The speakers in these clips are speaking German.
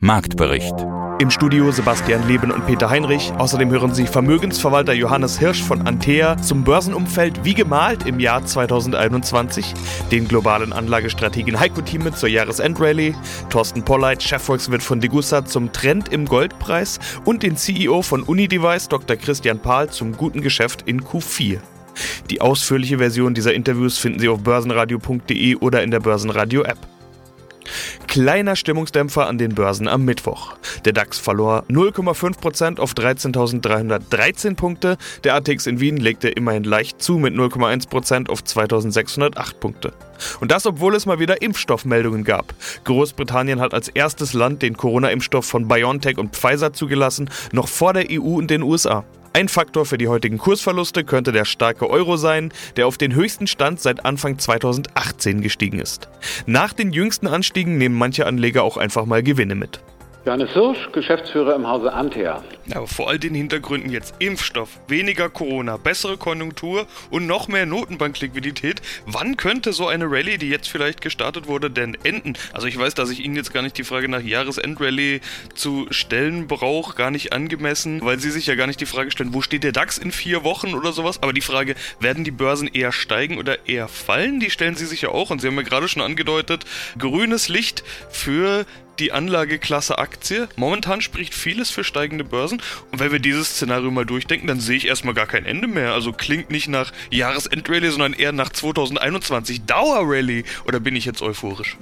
Marktbericht. Im Studio Sebastian Leben und Peter Heinrich. Außerdem hören Sie Vermögensverwalter Johannes Hirsch von Antea zum Börsenumfeld wie gemalt im Jahr 2021, den globalen Anlagestrategen Heiko Thieme zur Jahresendrallye, Thorsten Polleit, Chefvolkswirt von Degussa zum Trend im Goldpreis und den CEO von Unidevice Dr. Christian Pahl zum guten Geschäft in Q4. Die ausführliche Version dieser Interviews finden Sie auf börsenradio.de oder in der Börsenradio-App. Kleiner Stimmungsdämpfer an den Börsen am Mittwoch. Der DAX verlor 0,5% auf 13.313 Punkte. Der ATX in Wien legte immerhin leicht zu mit 0,1% auf 2.608 Punkte. Und das, obwohl es mal wieder Impfstoffmeldungen gab. Großbritannien hat als erstes Land den Corona-Impfstoff von BioNTech und Pfizer zugelassen, noch vor der EU und den USA. Ein Faktor für die heutigen Kursverluste könnte der starke Euro sein, der auf den höchsten Stand seit Anfang 2018 gestiegen ist. Nach den jüngsten Anstiegen nehmen manche Anleger auch einfach mal Gewinne mit. Johannes Hirsch, Geschäftsführer im Hause Antea. Aber vor all den Hintergründen jetzt Impfstoff, weniger Corona, bessere Konjunktur und noch mehr Notenbankliquidität. Wann könnte so eine Rallye, die jetzt vielleicht gestartet wurde, denn enden? Also ich weiß, dass ich Ihnen jetzt gar nicht die Frage nach Jahresendrallye zu stellen brauche, gar nicht angemessen, weil Sie sich ja gar nicht die Frage stellen, wo steht der DAX in vier Wochen oder sowas. Aber die Frage, werden die Börsen eher steigen oder eher fallen, die stellen Sie sich ja auch. Und Sie haben ja gerade schon angedeutet, grünes Licht für die Anlageklasse Aktie. Momentan spricht vieles für steigende Börsen. Und wenn wir dieses Szenario mal durchdenken, dann sehe ich erstmal gar kein Ende mehr. Also klingt nicht nach Jahresendrallye, sondern eher nach 2021 Dauerrallye. Oder bin ich jetzt euphorisch?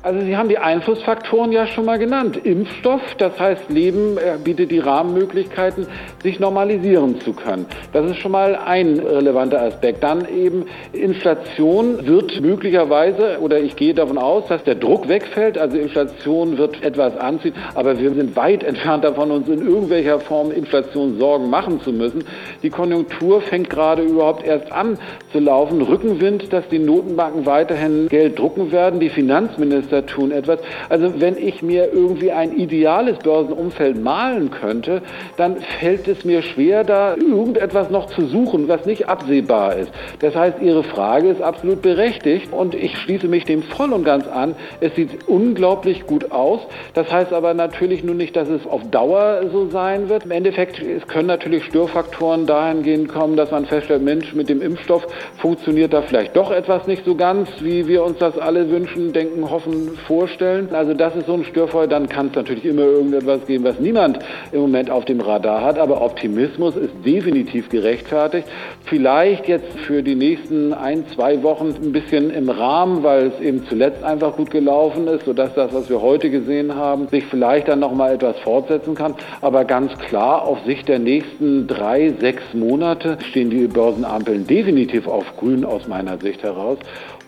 Also Sie haben die Einflussfaktoren ja schon mal genannt. Impfstoff, das heißt Leben bietet die Rahmenmöglichkeiten, sich normalisieren zu können. Das ist schon mal ein relevanter Aspekt. Dann eben Inflation wird möglicherweise, oder ich gehe davon aus, dass der Druck wegfällt. Also Inflation wird etwas anziehen, aber wir sind weit entfernt davon, uns in irgendwelcher Form Inflation Sorgen machen zu müssen. Die Konjunktur fängt gerade überhaupt erst an zu laufen. Rückenwind, dass die Notenbanken weiterhin Geld drucken werden. Die Finanzminister Finanzminister tun etwas. Also wenn ich mir irgendwie ein ideales Börsenumfeld malen könnte, dann fällt es mir schwer, da irgendetwas noch zu suchen, was nicht absehbar ist. Das heißt, Ihre Frage ist absolut berechtigt und ich schließe mich dem voll und ganz an. Es sieht unglaublich gut aus. Das heißt aber natürlich nur nicht, dass es auf Dauer so sein wird. Im Endeffekt können natürlich Störfaktoren dahingehend kommen, dass man feststellt, Mensch, mit dem Impfstoff funktioniert da vielleicht doch etwas nicht so ganz, wie wir uns das alle wünschen, denken, hoffen, vorstellen. Also das ist so ein Störfeuer. Dann kann es natürlich immer irgendetwas geben, was niemand im Moment auf dem Radar hat. Aber Optimismus ist definitiv gerechtfertigt. Vielleicht jetzt für die nächsten ein, zwei Wochen ein bisschen im Rahmen, weil es eben zuletzt einfach gut gelaufen ist, sodass das, was wir heute gesehen haben, sich vielleicht dann noch mal etwas fortsetzen kann. Aber ganz klar, auf Sicht der nächsten drei, sechs Monate stehen die Börsenampeln definitiv auf grün aus meiner Sicht heraus.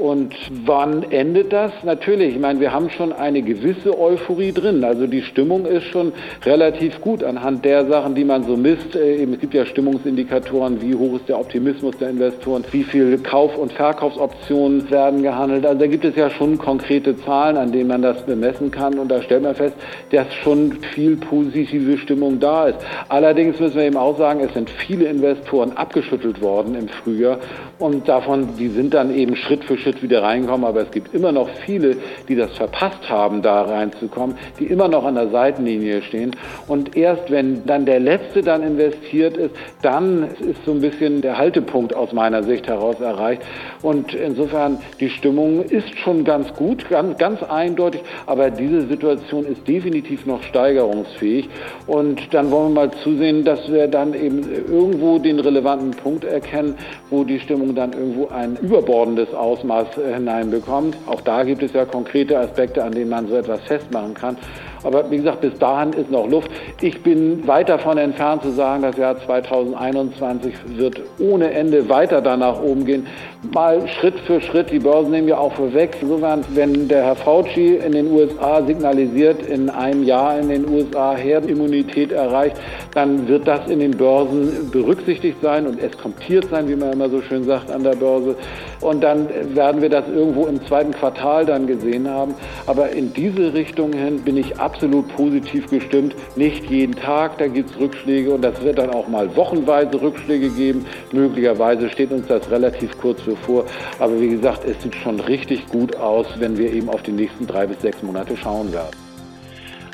Und wann endet das? Natürlich, ich meine, wir haben schon eine gewisse Euphorie drin. Also die Stimmung ist schon relativ gut anhand der Sachen, die man so misst. Äh, es gibt ja Stimmungsindikatoren, wie hoch ist der Optimismus der Investoren, wie viele Kauf- und Verkaufsoptionen werden gehandelt. Also da gibt es ja schon konkrete Zahlen, an denen man das bemessen kann. Und da stellt man fest, dass schon viel positive Stimmung da ist. Allerdings müssen wir eben auch sagen, es sind viele Investoren abgeschüttelt worden im Frühjahr. Und davon, die sind dann eben Schritt für Schritt Schritt wieder reinkommen, aber es gibt immer noch viele, die das verpasst haben, da reinzukommen, die immer noch an der Seitenlinie stehen. Und erst wenn dann der Letzte dann investiert ist, dann ist so ein bisschen der Haltepunkt aus meiner Sicht heraus erreicht. Und insofern, die Stimmung ist schon ganz gut, ganz, ganz eindeutig, aber diese Situation ist definitiv noch steigerungsfähig. Und dann wollen wir mal zusehen, dass wir dann eben irgendwo den relevanten Punkt erkennen, wo die Stimmung dann irgendwo ein überbordendes Ausmaß Ausmaß hineinbekommt. Auch da gibt es ja konkrete Aspekte, an denen man so etwas festmachen kann. Aber wie gesagt, bis dahin ist noch Luft. Ich bin weit davon entfernt zu sagen, das Jahr 2021 wird ohne Ende weiter danach oben gehen. Mal Schritt für Schritt, die Börsen nehmen ja auch vorweg. Insofern, wenn der Herr Fauci in den USA signalisiert, in einem Jahr in den USA Herdenimmunität erreicht, dann wird das in den Börsen berücksichtigt sein und eskontiert sein, wie man immer so schön sagt an der Börse. Und dann werden wir das irgendwo im zweiten Quartal dann gesehen haben. Aber in diese Richtung hin bin ich absolut positiv gestimmt. Nicht jeden Tag, da gibt es Rückschläge und das wird dann auch mal wochenweise Rückschläge geben. Möglicherweise steht uns das relativ kurz bevor. Aber wie gesagt, es sieht schon richtig gut aus, wenn wir eben auf die nächsten drei bis sechs Monate schauen werden.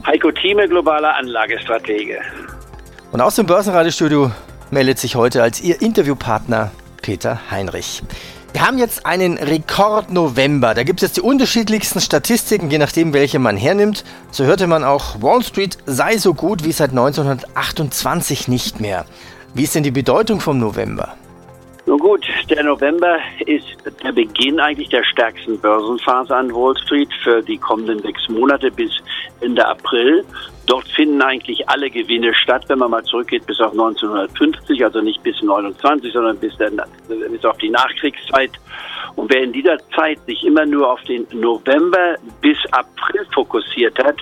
Heiko Thieme, globaler Anlagestratege. Und aus dem Börsenradiostudio meldet sich heute als Ihr Interviewpartner Peter Heinrich. Wir haben jetzt einen Rekord November. Da gibt es jetzt die unterschiedlichsten Statistiken, je nachdem, welche man hernimmt. So hörte man auch, Wall Street sei so gut wie seit 1928 nicht mehr. Wie ist denn die Bedeutung vom November? Nun gut, der November ist der Beginn eigentlich der stärksten Börsenphase an Wall Street für die kommenden sechs Monate bis Ende April. Dort finden eigentlich alle Gewinne statt, wenn man mal zurückgeht bis auf 1950, also nicht bis 29, sondern bis, dann, bis auf die Nachkriegszeit. Und wer in dieser Zeit sich immer nur auf den November bis April fokussiert hat,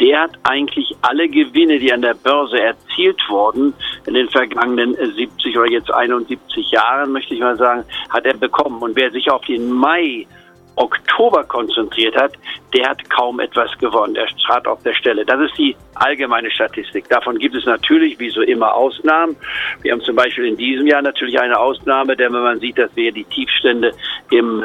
der hat eigentlich alle Gewinne, die an der Börse erzielt wurden, in den vergangenen 70 oder jetzt 71 Jahren, möchte ich mal sagen, hat er bekommen. Und wer sich auf den Mai Oktober konzentriert hat, der hat kaum etwas gewonnen. Er trat auf der Stelle. Das ist die allgemeine Statistik. Davon gibt es natürlich, wie so immer, Ausnahmen. Wir haben zum Beispiel in diesem Jahr natürlich eine Ausnahme, denn wenn man sieht, dass wir die Tiefstände im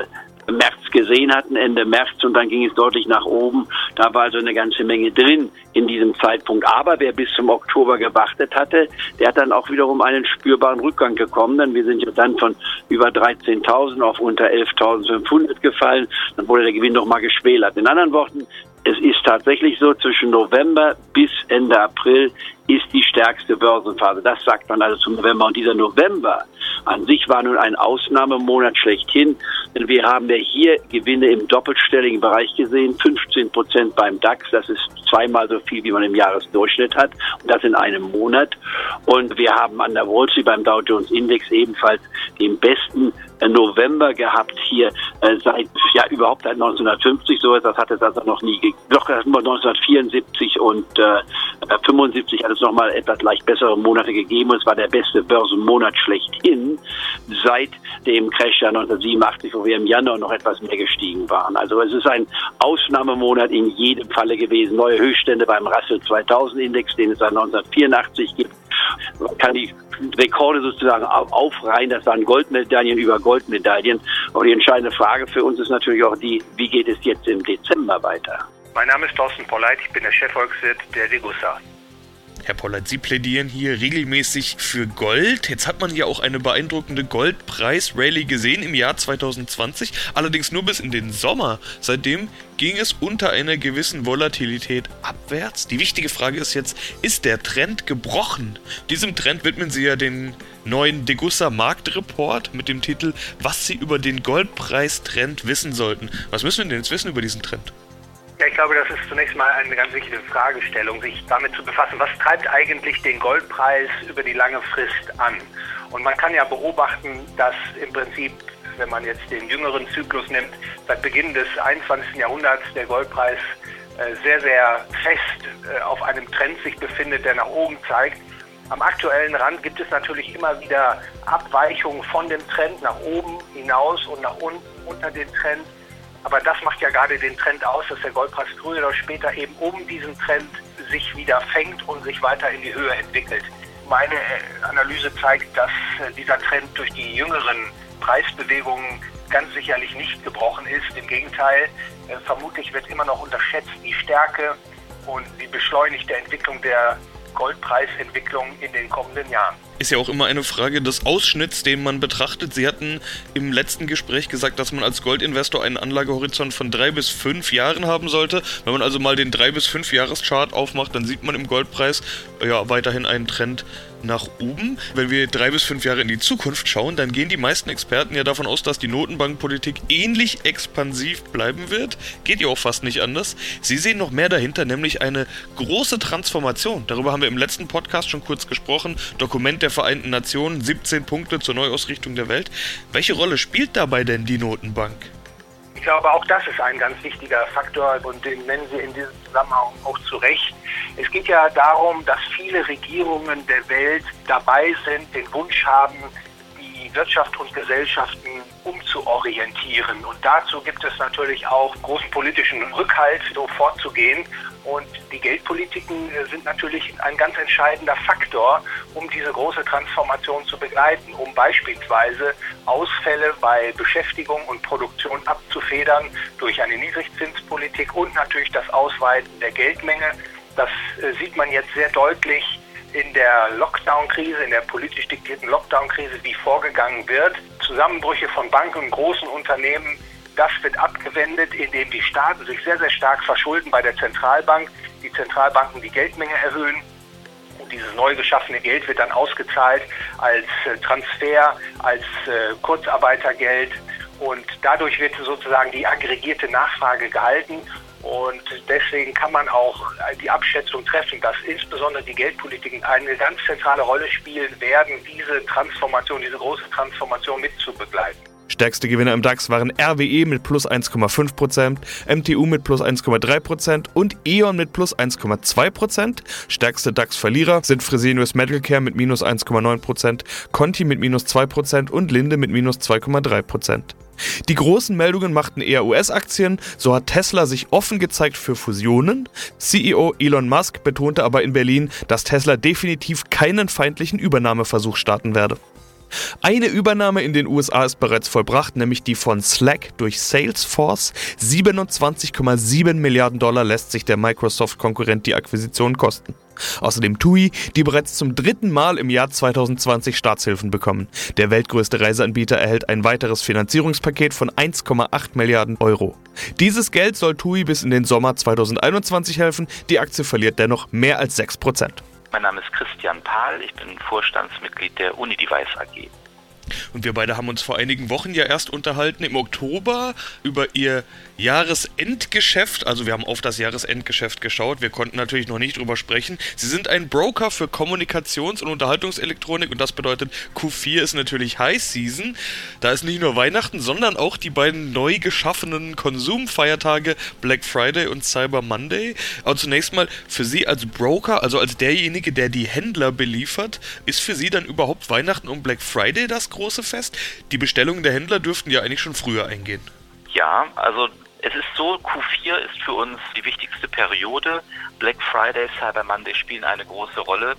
März gesehen hatten, Ende März, und dann ging es deutlich nach oben. Da war also eine ganze Menge drin in diesem Zeitpunkt. Aber wer bis zum Oktober gewartet hatte, der hat dann auch wiederum einen spürbaren Rückgang gekommen, denn wir sind ja dann von über 13.000 auf unter 11.500 gefallen. Dann wurde der Gewinn nochmal geschmälert. In anderen Worten, es ist tatsächlich so, zwischen November bis Ende April ist die stärkste Börsenphase. Das sagt man also zum November. Und dieser November an sich war nun ein Ausnahmemonat schlechthin, denn wir haben ja hier Gewinne im doppelstelligen Bereich gesehen, 15 Prozent beim DAX. Das ist zweimal so viel, wie man im Jahresdurchschnitt hat. Und das in einem Monat. Und wir haben an der Wall Street beim Dow Jones Index ebenfalls den besten November gehabt hier äh, seit ja überhaupt seit 1950 so etwas hat es also noch nie doch 1974 und äh, 75 hat es noch mal etwas leicht bessere Monate gegeben und es war der beste Börsenmonat schlechthin seit dem Crash ja 1987 wo wir im Januar noch etwas mehr gestiegen waren. Also es ist ein Ausnahmemonat in jedem Falle gewesen. Neue Höchststände beim Russell 2000 Index den es seit 1984 gibt. Kann die Rekorde sozusagen aufreihen. Das waren Goldmedaillen über Goldmedaillen. Aber die entscheidende Frage für uns ist natürlich auch die, wie geht es jetzt im Dezember weiter? Mein Name ist Thorsten Polleit, ich bin der Chefvolkswirt der Degussa. Herr Pollert, Sie plädieren hier regelmäßig für Gold. Jetzt hat man ja auch eine beeindruckende Goldpreis-Rallye gesehen im Jahr 2020, allerdings nur bis in den Sommer. Seitdem ging es unter einer gewissen Volatilität abwärts. Die wichtige Frage ist jetzt, ist der Trend gebrochen? Diesem Trend widmen Sie ja den neuen Degussa Marktreport mit dem Titel Was Sie über den Goldpreistrend wissen sollten. Was müssen wir denn jetzt wissen über diesen Trend? Ja, ich glaube, das ist zunächst mal eine ganz wichtige Fragestellung, sich damit zu befassen, was treibt eigentlich den Goldpreis über die lange Frist an? Und man kann ja beobachten, dass im Prinzip, wenn man jetzt den jüngeren Zyklus nimmt, seit Beginn des 21. Jahrhunderts der Goldpreis äh, sehr, sehr fest äh, auf einem Trend sich befindet, der nach oben zeigt. Am aktuellen Rand gibt es natürlich immer wieder Abweichungen von dem Trend nach oben hinaus und nach unten unter den Trend. Aber das macht ja gerade den Trend aus, dass der Goldpreis früher oder später eben um diesen Trend sich wieder fängt und sich weiter in die Höhe entwickelt. Meine äh, Analyse zeigt, dass äh, dieser Trend durch die jüngeren Preisbewegungen ganz sicherlich nicht gebrochen ist. Im Gegenteil, äh, vermutlich wird immer noch unterschätzt die Stärke und die beschleunigte Entwicklung der Goldpreisentwicklung in den kommenden Jahren. Ist ja auch immer eine Frage des Ausschnitts, den man betrachtet. Sie hatten im letzten Gespräch gesagt, dass man als Goldinvestor einen Anlagehorizont von drei bis fünf Jahren haben sollte. Wenn man also mal den drei bis fünf Jahreschart aufmacht, dann sieht man im Goldpreis ja weiterhin einen Trend nach oben. Wenn wir drei bis fünf Jahre in die Zukunft schauen, dann gehen die meisten Experten ja davon aus, dass die Notenbankpolitik ähnlich expansiv bleiben wird. Geht ja auch fast nicht anders. Sie sehen noch mehr dahinter, nämlich eine große Transformation. Darüber haben wir im letzten Podcast schon kurz gesprochen. Dokument der Vereinten Nationen, 17 Punkte zur Neuausrichtung der Welt. Welche Rolle spielt dabei denn die Notenbank? Ich glaube, auch das ist ein ganz wichtiger Faktor und den nennen Sie in diesem Zusammenhang auch zu Recht. Es geht ja darum, dass viele Regierungen der Welt dabei sind, den Wunsch haben, die Wirtschaft und Gesellschaften umzuorientieren. Und dazu gibt es natürlich auch großen politischen Rückhalt, so vorzugehen. Und die Geldpolitiken sind natürlich ein ganz entscheidender Faktor, um diese große Transformation zu begleiten, um beispielsweise Ausfälle bei Beschäftigung und Produktion abzufedern durch eine Niedrigzinspolitik und natürlich das Ausweiten der Geldmenge. Das äh, sieht man jetzt sehr deutlich in der Lockdown-Krise, in der politisch diktierten Lockdown-Krise, wie vorgegangen wird. Zusammenbrüche von Banken und großen Unternehmen, das wird abgewendet, indem die Staaten sich sehr, sehr stark verschulden bei der Zentralbank, die Zentralbanken die Geldmenge erhöhen. Und dieses neu geschaffene Geld wird dann ausgezahlt als äh, Transfer, als äh, Kurzarbeitergeld. Und dadurch wird sozusagen die aggregierte Nachfrage gehalten. Und deswegen kann man auch die Abschätzung treffen, dass insbesondere die Geldpolitiken eine ganz zentrale Rolle spielen werden, diese Transformation, diese große Transformation mitzubegleiten. Stärkste Gewinner im DAX waren RWE mit plus 1,5%, MTU mit plus 1,3% und E.ON mit plus 1,2%. Stärkste DAX-Verlierer sind Fresenius Medical Care mit minus 1,9%, Conti mit minus 2% und Linde mit minus 2,3%. Die großen Meldungen machten eher US-Aktien, so hat Tesla sich offen gezeigt für Fusionen. CEO Elon Musk betonte aber in Berlin, dass Tesla definitiv keinen feindlichen Übernahmeversuch starten werde. Eine Übernahme in den USA ist bereits vollbracht, nämlich die von Slack durch Salesforce. 27,7 Milliarden Dollar lässt sich der Microsoft-Konkurrent die Akquisition kosten. Außerdem TUI, die bereits zum dritten Mal im Jahr 2020 Staatshilfen bekommen. Der weltgrößte Reiseanbieter erhält ein weiteres Finanzierungspaket von 1,8 Milliarden Euro. Dieses Geld soll TUI bis in den Sommer 2021 helfen. Die Aktie verliert dennoch mehr als 6 Prozent. Mein Name ist Christian Pahl, ich bin Vorstandsmitglied der Unidevice AG. Und wir beide haben uns vor einigen Wochen ja erst unterhalten im Oktober über ihr Jahresendgeschäft. Also wir haben auf das Jahresendgeschäft geschaut. Wir konnten natürlich noch nicht drüber sprechen. Sie sind ein Broker für Kommunikations- und Unterhaltungselektronik und das bedeutet Q4 ist natürlich High Season. Da ist nicht nur Weihnachten, sondern auch die beiden neu geschaffenen Konsumfeiertage Black Friday und Cyber Monday. Aber zunächst mal für Sie als Broker, also als derjenige, der die Händler beliefert, ist für Sie dann überhaupt Weihnachten und Black Friday das große Fest? Die Bestellungen der Händler dürften ja eigentlich schon früher eingehen. Ja, also es ist so, Q4 ist für uns die wichtigste Periode. Black Friday, Cyber Monday spielen eine große Rolle.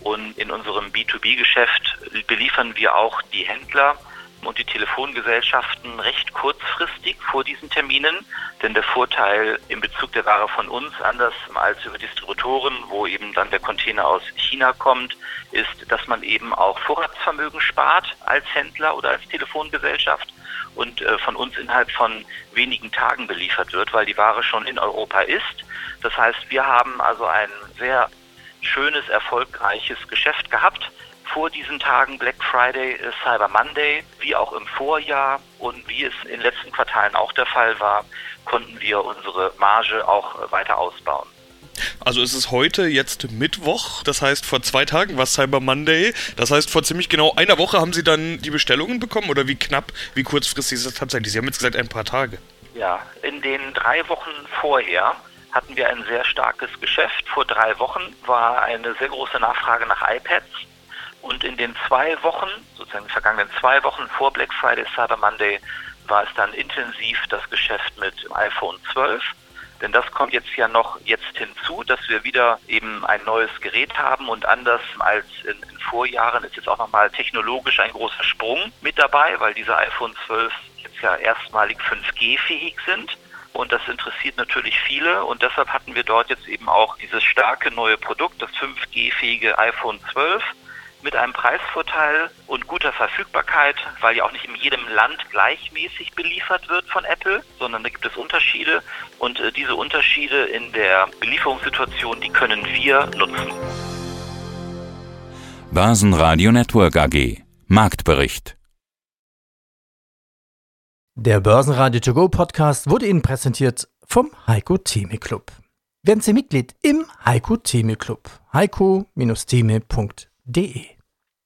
Und in unserem B2B-Geschäft beliefern wir auch die Händler und die Telefongesellschaften recht kurzfristig vor diesen Terminen. Denn der Vorteil in Bezug der Ware von uns, anders als über Distributoren, wo eben dann der Container aus China kommt, ist, dass man eben auch Vorratsvermögen spart als Händler oder als Telefongesellschaft und äh, von uns innerhalb von wenigen Tagen beliefert wird, weil die Ware schon in Europa ist. Das heißt, wir haben also ein sehr schönes, erfolgreiches Geschäft gehabt vor diesen Tagen Black Friday, äh, Cyber Monday, wie auch im Vorjahr und wie es in den letzten Quartalen auch der Fall war, konnten wir unsere Marge auch äh, weiter ausbauen. Also es ist heute jetzt Mittwoch, das heißt vor zwei Tagen war Cyber Monday. Das heißt vor ziemlich genau einer Woche haben Sie dann die Bestellungen bekommen oder wie knapp, wie kurzfristig ist das tatsächlich? Sie haben jetzt gesagt ein paar Tage. Ja, in den drei Wochen vorher hatten wir ein sehr starkes Geschäft. Vor drei Wochen war eine sehr große Nachfrage nach iPads. Und in den zwei Wochen, sozusagen vergangenen zwei Wochen vor Black Friday, Cyber Monday, war es dann intensiv das Geschäft mit iPhone 12 denn das kommt jetzt ja noch jetzt hinzu, dass wir wieder eben ein neues Gerät haben und anders als in, in Vorjahren ist jetzt auch nochmal technologisch ein großer Sprung mit dabei, weil diese iPhone 12 jetzt ja erstmalig 5G-fähig sind. Und das interessiert natürlich viele. Und deshalb hatten wir dort jetzt eben auch dieses starke neue Produkt, das 5G-fähige iPhone 12 mit einem Preisvorteil und guter Verfügbarkeit, weil ja auch nicht in jedem Land gleichmäßig beliefert wird von Apple, sondern da gibt es Unterschiede und äh, diese Unterschiede in der Belieferungssituation, die können wir nutzen. Börsenradio Network AG Marktbericht Der Börsenradio To Go Podcast wurde Ihnen präsentiert vom Heiko Theme Club. Werden Sie Mitglied im Heiko Theme Club. heiko-theme.de